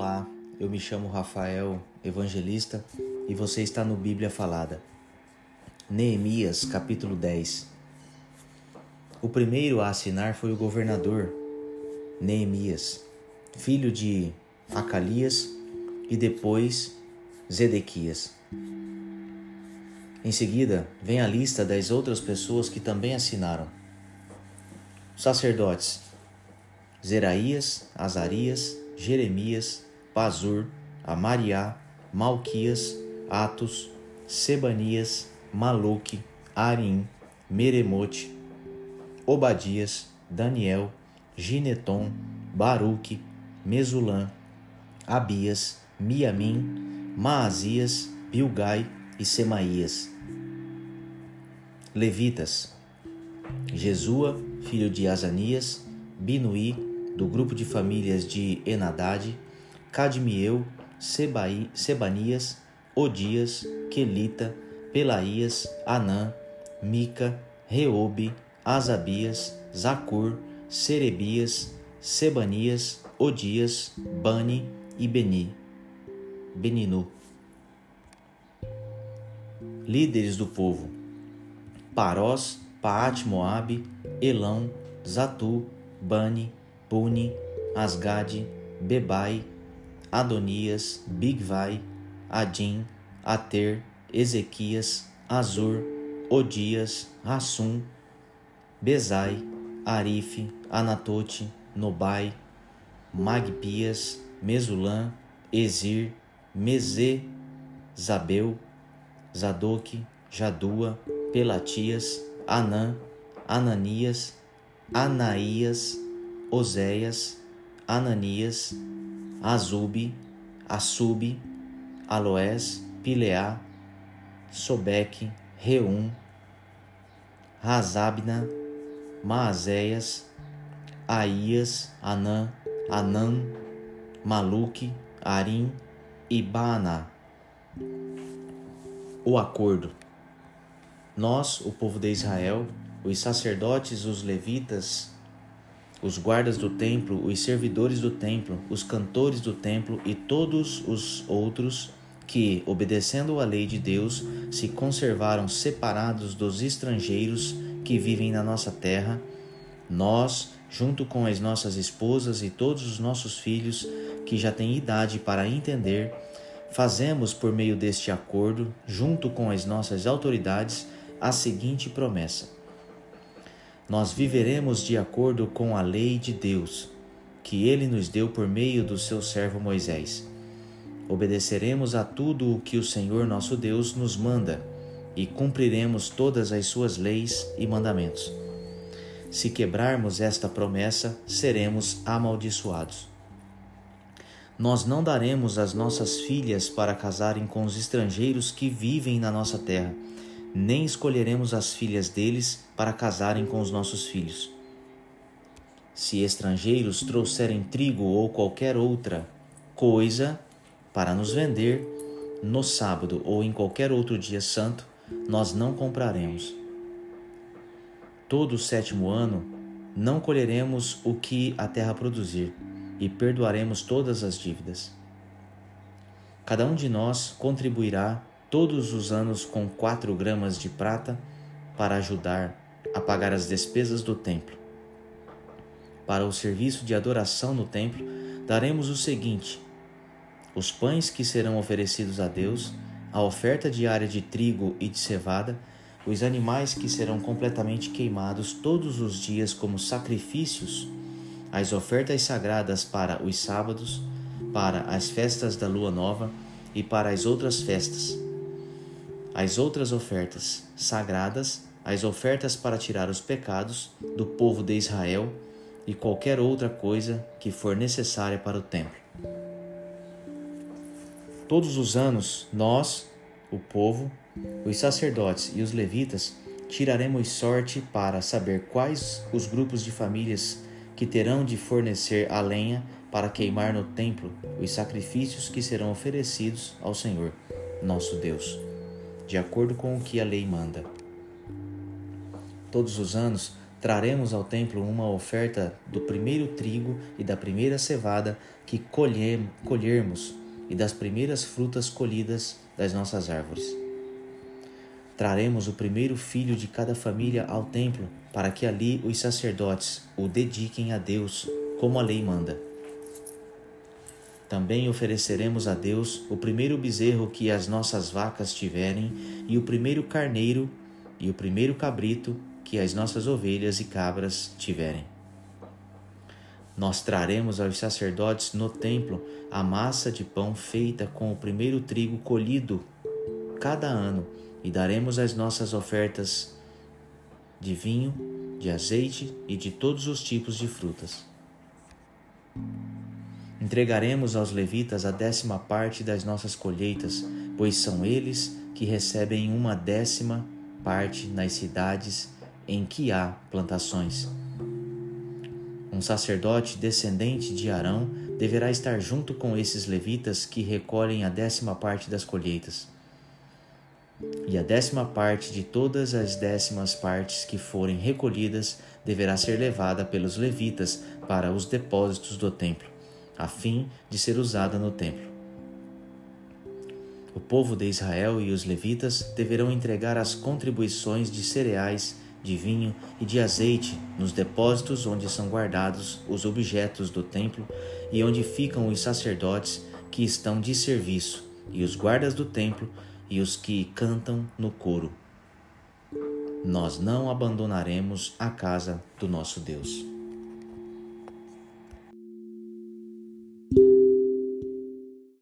Olá, eu me chamo Rafael Evangelista e você está no Bíblia Falada. Neemias, capítulo 10. O primeiro a assinar foi o governador Neemias, filho de Acalias e depois Zedequias. Em seguida, vem a lista das outras pessoas que também assinaram. Sacerdotes: Zeraías, Azarias, Jeremias, Pazur, Amariá, Malquias, Atos, Sebanias, Maluque, Arim, Meremote, Obadias, Daniel, Gineton, Baruque, Mesulã, Abias, Miamim, Maazias, Bilgai e Semaías. Levitas, Jesua, filho de Azanias, Binuí, do grupo de famílias de Enadade, Cadmiel, Sebai, Sebanias, Odias, Quelita, Pelaías, Anã, Mica, Reobe, Asabias, Zacur, Serebias, Sebanias, Odias, Bani e Beni. Beninu. Líderes do povo: Parós, Paat Moabe, Elão, Zatu, Bani, Puni, Asgade, Bebai, Adonias, Bigvai, Adim, Ater, Ezequias, Azur, Odias, Rassum, Bezai, Arife, Anatote, Nobai, Magpias, Mesulã, Ezir, Meze, Zabel, Zadok, Jadua, Pelatias, Anã, Ananias, Anaías, Oséias, Ananias, Azube, Assube, Aloés, Pileá, Sobeque, Reum, Razabna, Maazéias, Aías, Anã, Anã, Maluque, Arim e Baaná. O acordo. Nós, o povo de Israel, os sacerdotes, os levitas, os guardas do templo, os servidores do templo, os cantores do templo e todos os outros que, obedecendo à lei de Deus, se conservaram separados dos estrangeiros que vivem na nossa terra, nós, junto com as nossas esposas e todos os nossos filhos que já têm idade para entender, fazemos por meio deste acordo, junto com as nossas autoridades, a seguinte promessa: Nós viveremos de acordo com a lei de Deus, que ele nos deu por meio do seu servo Moisés. Obedeceremos a tudo o que o Senhor nosso Deus nos manda e cumpriremos todas as suas leis e mandamentos. Se quebrarmos esta promessa, seremos amaldiçoados. Nós não daremos as nossas filhas para casarem com os estrangeiros que vivem na nossa terra, nem escolheremos as filhas deles para casarem com os nossos filhos. Se estrangeiros trouxerem trigo ou qualquer outra coisa para nos vender no sábado ou em qualquer outro dia santo, nós não compraremos. Todo o sétimo ano não colheremos o que a terra produzir e perdoaremos todas as dívidas. Cada um de nós contribuirá todos os anos com quatro gramas de prata para ajudar a pagar as despesas do templo. Para o serviço de adoração no templo, daremos o seguinte: os pães que serão oferecidos a Deus, a oferta diária de trigo e de cevada, os animais que serão completamente queimados todos os dias como sacrifícios, as ofertas sagradas para os sábados, para as festas da lua nova e para as outras festas as outras ofertas sagradas, as ofertas para tirar os pecados do povo de Israel e qualquer outra coisa que for necessária para o templo. Todos os anos, nós, o povo, os sacerdotes e os levitas, tiraremos sorte para saber quais os grupos de famílias que terão de fornecer a lenha para queimar no templo os sacrifícios que serão oferecidos ao Senhor, nosso Deus de acordo com o que a lei manda. Todos os anos Traremos ao templo uma oferta do primeiro trigo e da primeira cevada que colhermos e das primeiras frutas colhidas das nossas árvores. Traremos o primeiro filho de cada família ao templo, para que ali os sacerdotes o dediquem a Deus, como a lei manda. Também ofereceremos a Deus o primeiro bezerro que as nossas vacas tiverem, e o primeiro carneiro e o primeiro cabrito que as nossas ovelhas e cabras tiverem. Nós traremos aos sacerdotes no templo a massa de pão feita com o primeiro trigo colhido cada ano e daremos as nossas ofertas de vinho, de azeite e de todos os tipos de frutas. Entregaremos aos levitas a décima parte das nossas colheitas, pois são eles que recebem uma décima parte nas cidades em que há plantações. Um sacerdote descendente de Arão deverá estar junto com esses levitas que recolhem a décima parte das colheitas. E a décima parte de todas as décimas partes que forem recolhidas deverá ser levada pelos levitas para os depósitos do templo, a fim de ser usada no templo. O povo de Israel e os levitas deverão entregar as contribuições de cereais de vinho e de azeite nos depósitos onde são guardados os objetos do templo e onde ficam os sacerdotes que estão de serviço, e os guardas do templo e os que cantam no coro. Nós não abandonaremos a casa do nosso Deus.